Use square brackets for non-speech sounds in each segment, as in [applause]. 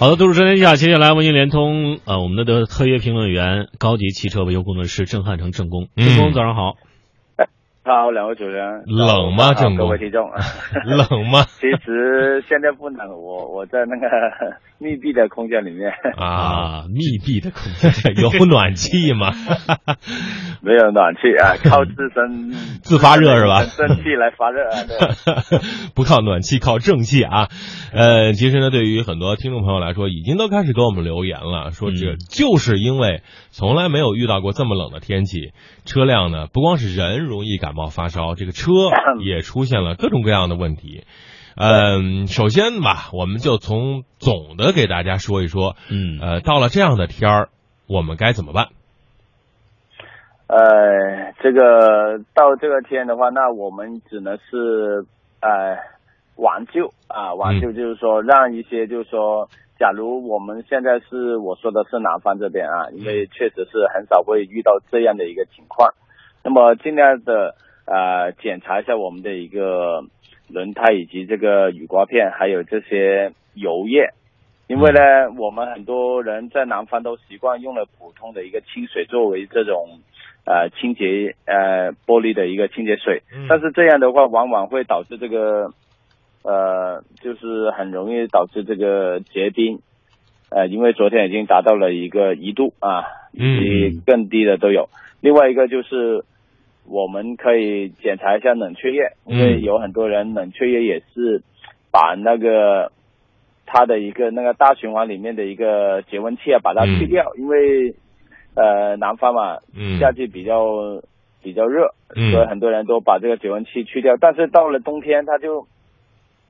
好的，都市车天下，接下来为您连通呃我们的特约评论员、高级汽车维修工程师郑汉成郑工。郑工，早上好。好，两位主持人。冷吗？郑各位听众。[laughs] 冷吗？[laughs] 其实现在不冷，我我在那个 [laughs] 密闭的空间里面。啊，密闭的空间有暖气吗？没有暖气啊，靠自身自发热是吧？蒸汽来发热啊，对。不靠暖气，靠正气啊。呃，其实呢，对于很多听众朋友来说，已经都开始给我们留言了，说这就是因为从来没有遇到过这么冷的天气，车辆呢不光是人容易感。冒发烧，这个车也出现了各种各样的问题。嗯，首先吧，我们就从总的给大家说一说。嗯，呃，到了这样的天儿，我们该怎么办？呃，这个到这个天的话，那我们只能是呃挽救啊，挽救就是说让一些就是说，假如我们现在是我说的是南方这边啊，因为确实是很少会遇到这样的一个情况。那么尽量的呃检查一下我们的一个轮胎以及这个雨刮片，还有这些油液，因为呢我们很多人在南方都习惯用了普通的一个清水作为这种呃清洁呃玻璃的一个清洁水，但是这样的话往往会导致这个呃就是很容易导致这个结冰，呃因为昨天已经达到了一个一度啊，以及更低的都有，另外一个就是。我们可以检查一下冷却液，因为有很多人冷却液也是把那个它的一个那个大循环里面的一个节温器啊，把它去掉，因为呃南方嘛，夏季比较比较热，所以很多人都把这个节温器去掉。但是到了冬天，它就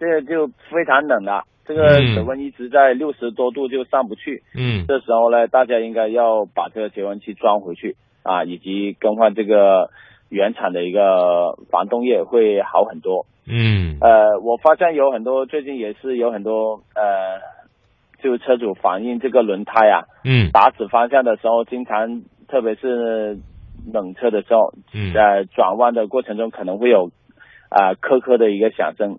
这个就非常冷了，这个水温一直在六十多度就上不去。嗯，这时候呢，大家应该要把这个节温器装回去啊，以及更换这个。原厂的一个防冻液会好很多。嗯，呃，我发现有很多最近也是有很多呃，就车主反映这个轮胎啊，嗯，打死方向的时候，经常特别是冷车的时候，嗯，在转弯的过程中可能会有啊磕磕的一个响声。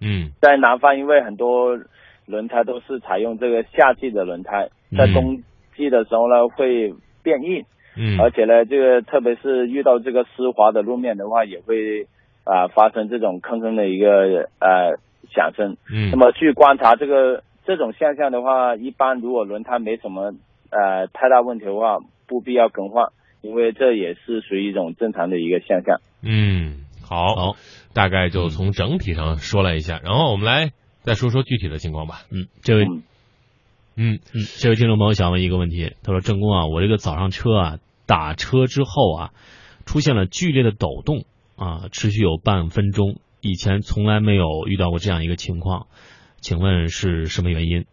嗯，在南方，因为很多轮胎都是采用这个夏季的轮胎，在冬季的时候呢会变硬。嗯，而且呢，这个特别是遇到这个湿滑的路面的话，也会啊发生这种吭吭的一个呃响声。嗯，那么去观察这个这种现象的话，一般如果轮胎没什么呃太大问题的话，不必要更换，因为这也是属于一种正常的一个现象。嗯，好，好，大概就从整体上说了一下，然后我们来再说说具体的情况吧。嗯，这位。嗯嗯嗯，这位听众朋友想问一个问题，他说：“郑工啊，我这个早上车啊打车之后啊，出现了剧烈的抖动啊，持续有半分钟，以前从来没有遇到过这样一个情况，请问是什么原因？”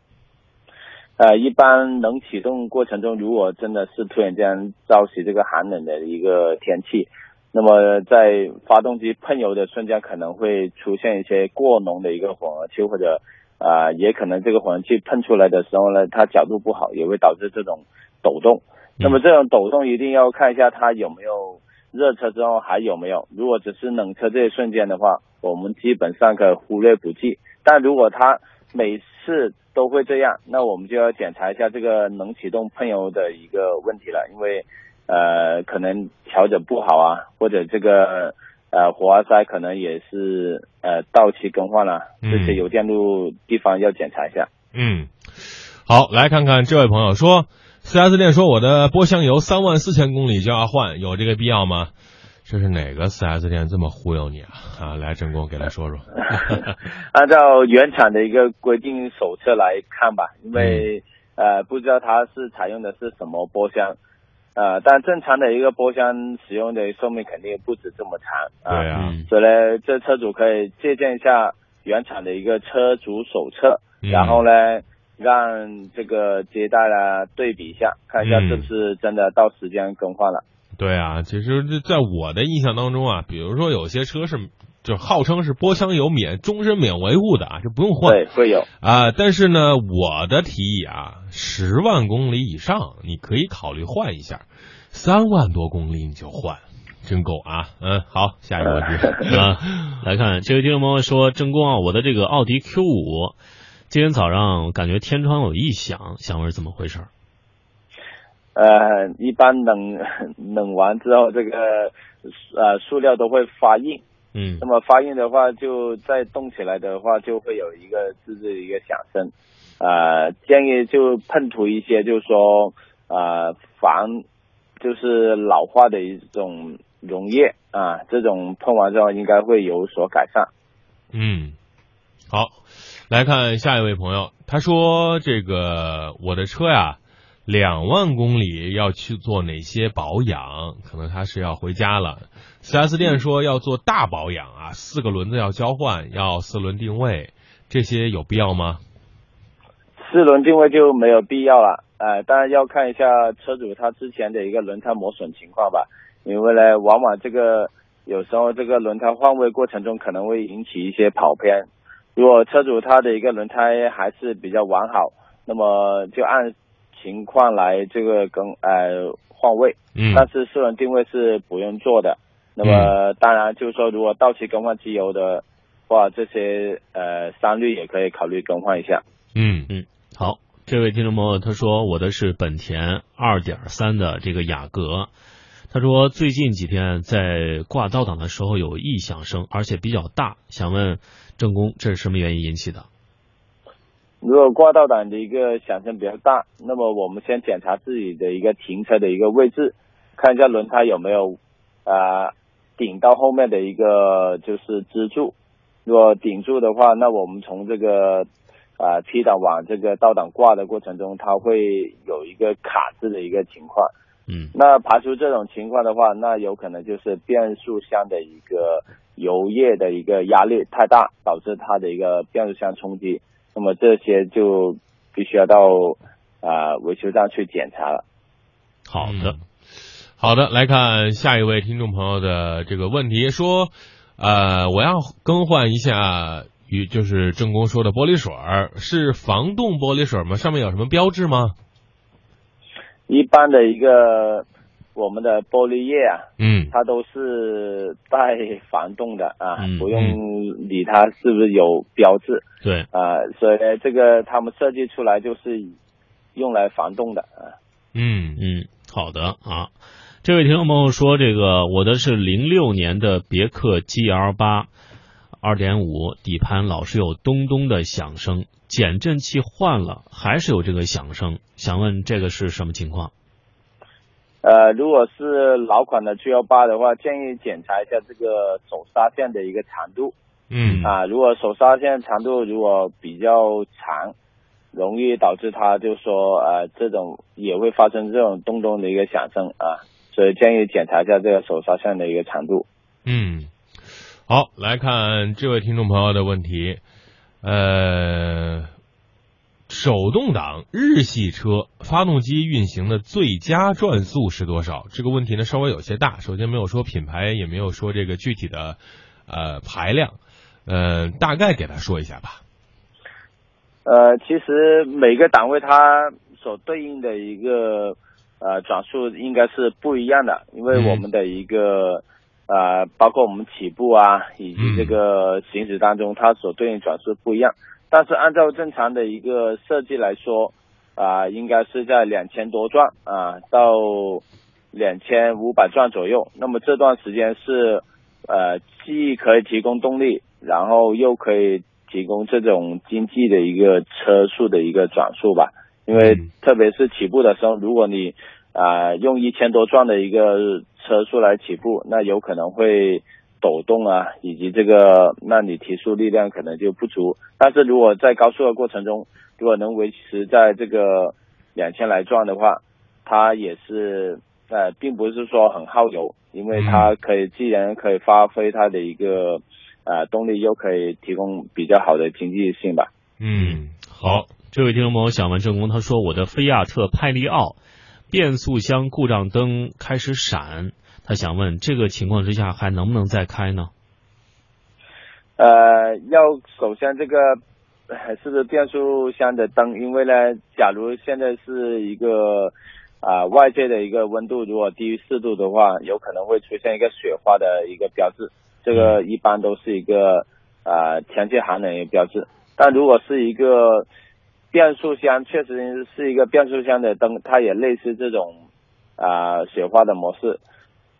呃，一般冷启动过程中，如果真的是突然间遭袭这个寒冷的一个天气，那么在发动机喷油的瞬间，可能会出现一些过浓的一个混合气或者。啊，也可能这个混合气喷出来的时候呢，它角度不好，也会导致这种抖动。那么这种抖动一定要看一下它有没有热车之后还有没有。如果只是冷车这一瞬间的话，我们基本上可忽略不计。但如果它每次都会这样，那我们就要检查一下这个能启动喷油的一个问题了，因为呃可能调整不好啊，或者这个。呃，火花塞可能也是呃到期更换了，这些有电路地方要检查一下。嗯，好，来看看这位朋友说，，4S 店说我的波箱油三万四千公里就要换，有这个必要吗？这是哪个 4S 店这么忽悠你啊？啊，来，郑工给他说说。[laughs] 按照原厂的一个规定手册来看吧，因为呃不知道它是采用的是什么波箱。呃，但正常的一个波箱使用的寿命肯定不止这么长啊。对啊。所以呢，这车主可以借鉴一下原厂的一个车主手册，然后呢，让这个接待呢对比一下，看一下是不是真的到时间更换了。对啊，其实在我的印象当中啊，比如说有些车是就号称是波箱油免终身免维护的啊，就不用换。对，会有啊。但是呢，我的提议啊，十万公里以上你可以考虑换一下。三万多公里你就换，真够啊！嗯，好，下一个问题 [laughs] 啊，来看这位听众朋友说，郑工啊，我的这个奥迪 Q 五今天早上感觉天窗有异响，想问是怎么回事？呃，一般冷冷完之后，这个呃塑料都会发硬。嗯。那么发硬的话，就再动起来的话，就会有一个自制的一个响声。呃，建议就喷涂一些，就是说呃防就是老化的一种溶液啊，这种喷完之后应该会有所改善。嗯，好，来看下一位朋友，他说这个我的车呀。两万公里要去做哪些保养？可能他是要回家了。四 S 店说要做大保养啊，四个轮子要交换，要四轮定位，这些有必要吗？四轮定位就没有必要了，呃，当然要看一下车主他之前的一个轮胎磨损情况吧，因为呢，往往这个有时候这个轮胎换位过程中可能会引起一些跑偏。如果车主他的一个轮胎还是比较完好，那么就按。情况来这个更呃换位，嗯，但是四轮定位是不用做的。那么当然就是说，如果到期更换机油的话，这些呃三滤也可以考虑更换一下。嗯嗯，好，这位听众朋友他说我的是本田二点三的这个雅阁，他说最近几天在挂倒档的时候有异响声，而且比较大，想问郑工这是什么原因引起的？如果挂倒档的一个响声比较大，那么我们先检查自己的一个停车的一个位置，看一下轮胎有没有啊顶到后面的一个就是支柱。如果顶住的话，那我们从这个啊 P 档往这个倒档挂的过程中，它会有一个卡滞的一个情况。嗯，那排除这种情况的话，那有可能就是变速箱的一个油液的一个压力太大，导致它的一个变速箱冲击。那么这些就必须要到啊维修站去检查了。好的，好的，来看下一位听众朋友的这个问题，说呃我要更换一下与就是正宫说的玻璃水儿，是防冻玻璃水吗？上面有什么标志吗？一般的一个。我们的玻璃液啊，嗯，它都是带防冻的啊，嗯，不用理它是不是有标志，对，啊，所以这个他们设计出来就是用来防冻的啊。嗯嗯，好的啊，这位听众朋友说，这个我的是零六年的别克 GL 八，二点五，底盘老是有咚咚的响声，减震器换了还是有这个响声，想问这个是什么情况？呃，如果是老款的 G 幺八的话，建议检查一下这个手刹线的一个长度。嗯啊，如果手刹线长度如果比较长，容易导致它就说呃这种也会发生这种咚咚的一个响声啊，所以建议检查一下这个手刹线的一个长度。嗯，好，来看这位听众朋友的问题，呃。手动挡日系车发动机运行的最佳转速是多少？这个问题呢稍微有些大。首先没有说品牌，也没有说这个具体的呃排量，呃，大概给他说一下吧。呃，其实每个档位它所对应的一个呃转速应该是不一样的，因为我们的一个呃包括我们起步啊以及这个行驶当中，它所对应转速不一样。但是按照正常的一个设计来说，啊，应该是在两千多转啊到两千五百转左右。那么这段时间是呃既可以提供动力，然后又可以提供这种经济的一个车速的一个转速吧。因为特别是起步的时候，如果你啊用一千多转的一个车速来起步，那有可能会。抖动啊，以及这个，那你提速力量可能就不足。但是如果在高速的过程中，如果能维持在这个两千来转的话，它也是呃，并不是说很耗油，因为它可以既然可以发挥它的一个呃动力，又可以提供比较好的经济性吧。嗯，好，这位听众朋友想问郑工，他说我的菲亚特派利奥变速箱故障灯开始闪。他想问，这个情况之下还能不能再开呢？呃，要首先这个是不是变速箱的灯？因为呢，假如现在是一个啊外界的一个温度，如果低于四度的话，有可能会出现一个雪花的一个标志。这个一般都是一个啊天气寒冷的标志。但如果是一个变速箱，确实是一个变速箱的灯，它也类似这种啊雪花的模式，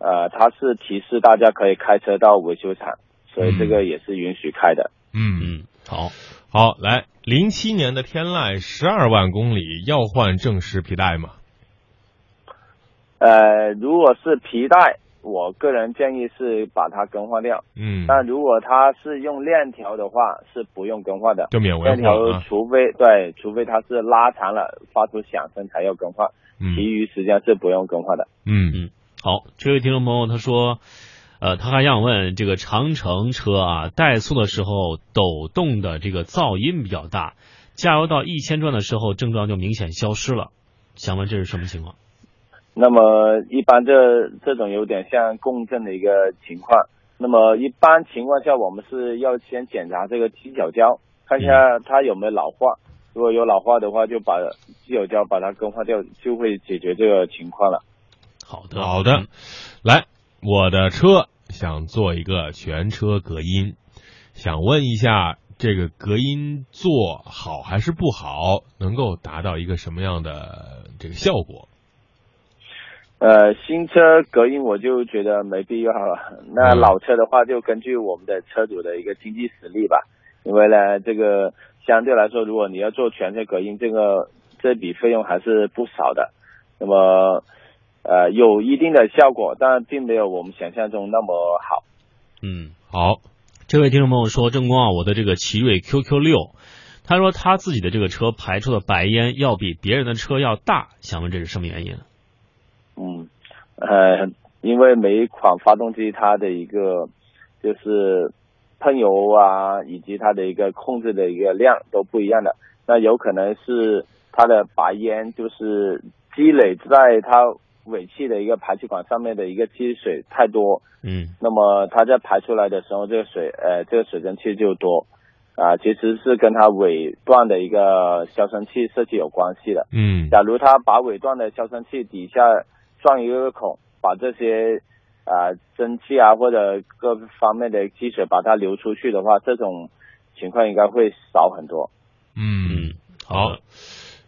呃，它是提示大家可以开车到维修厂，所以这个也是允许开的。嗯嗯，好，好，来，零七年的天籁十二万公里要换正时皮带吗？呃，如果是皮带，我个人建议是把它更换掉。嗯，但如果它是用链条的话，是不用更换的。就免维链条护了啊。除非对，除非它是拉长了发出响声才要更换，嗯其余时间是不用更换的。嗯嗯好，这位听众朋友他说，呃，他还想问这个长城车啊，怠速的时候抖动的这个噪音比较大，加油到一千转的时候症状就明显消失了，想问这是什么情况？那么一般这这种有点像共振的一个情况。那么一般情况下，我们是要先检查这个机脚胶，看一下它有没有老化。如果有老化的话，就把机脚胶把它更换掉，就会解决这个情况了。好的，好的，来，我的车想做一个全车隔音，想问一下，这个隔音做好还是不好，能够达到一个什么样的这个效果？呃，新车隔音我就觉得没必要了。那嗯老车的话，就根据我们的车主的一个经济实力吧。因为呢，这个相对来说，如果你要做全车隔音，这个这笔费用还是不少的。那么，呃，有一定的效果，但并没有我们想象中那么好。嗯，好，这位听众朋友说，正光啊，我的这个奇瑞 QQ 六，他说他自己的这个车排出的白烟要比别人的车要大，想问这是什么原因？嗯，呃，因为每一款发动机它的一个就是喷油啊，以及它的一个控制的一个量都不一样的。那有可能是它的白烟就是积累在它尾气的一个排气管上面的一个积水太多，嗯那么它在排出来的时候，这个水呃这个水蒸气就多啊、其实是跟它尾段的一个消声器设计有关系的。嗯假如它把尾段的消声器底下钻一个孔，把这些啊、蒸汽啊或者各方面的积水把它流出去的话，这种情况应该会少很多。嗯，嗯，好的，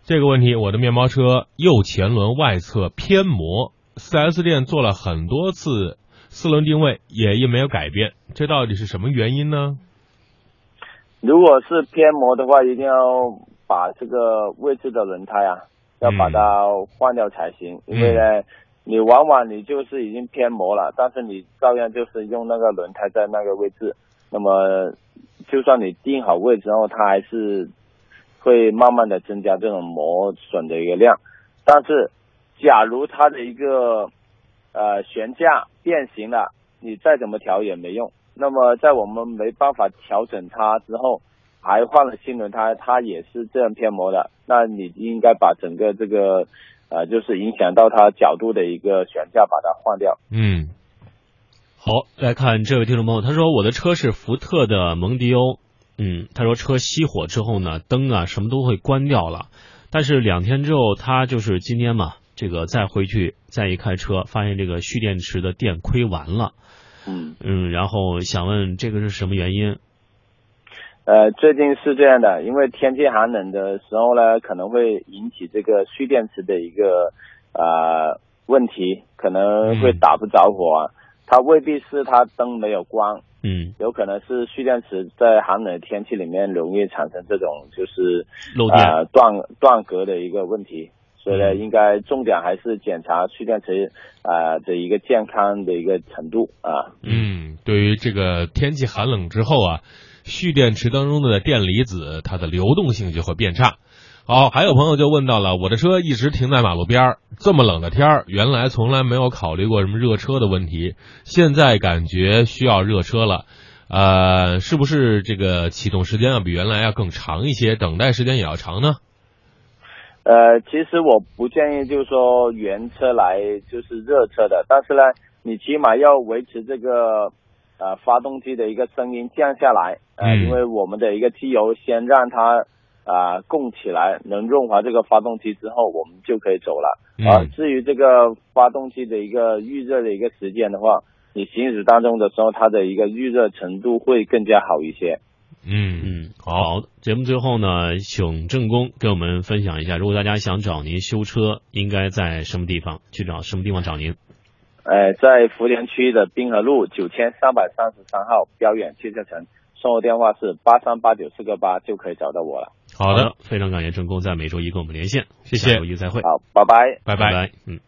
这个问题，我的面包车右前轮外侧偏磨，4S 店做了很多次四轮定位，也一没有改变，这到底是什么原因呢？如果是偏磨的话，一定要把这个位置的轮胎啊，要把它换掉才行。因为呢，你往往你就是已经偏磨了，但是你照样就是用那个轮胎在那个位置，那么就算你定好位置后，它还是会慢慢的增加这种磨损的一个量。但是，假如它的一个呃悬架变形了，你再怎么调也没用。那么在我们没办法调整它之后，还换了新轮胎，它也是这样偏磨的。那你应该把整个这个呃，就是影响到它角度的一个悬架把它换掉。嗯好，来看这位听众朋友，他说我的车是福特的蒙迪欧，嗯，他说车熄火之后呢，灯啊什么都会关掉了，但是两天之后，他就是今天嘛，这个再回去再一开车，发现这个蓄电池的电亏完了，嗯，嗯，然后想问这个是什么原因？呃，最近是这样的，因为天气寒冷的时候呢，可能会引起这个蓄电池的一个呃问题，可能会打不着火啊。它未必是它灯没有关，嗯，有可能是蓄电池在寒冷的天气里面容易产生这种就是漏电，呃断断格的一个问题，所以呢，嗯应该重点还是检查蓄电池啊、呃的一个健康的一个程度啊。嗯，对于这个天气寒冷之后啊，蓄电池当中的电离子它的流动性就会变差。好，还有朋友就问到了，我的车一直停在马路边儿，这么冷的天儿，原来从来没有考虑过什么热车的问题，现在感觉需要热车了。呃，是不是这个启动时间要比原来要更长一些，等待时间也要长呢？呃，其实我不建议就是说原车来就是热车的，但是呢，你起码要维持这个呃发动机的一个声音降下来，呃，嗯因为我们的一个机油先让它啊、呃供起来，能润滑这个发动机之后，我们就可以走了。嗯啊，至于这个发动机的一个预热的一个时间的话，你行驶当中的时候，它的一个预热程度会更加好一些。嗯嗯，好好，节目最后呢，请郑工给我们分享一下，如果大家想找您修车，应该在什么地方去找？什么地方找您？呃，在福田区的滨河路九千三百三十三号标远汽车城，售后电话是八三八九四个八，就可以找到我了。好的，，非常感谢郑工在每周一跟我们连线，谢谢。下周一再会，好，拜。拜。拜。拜拜，嗯。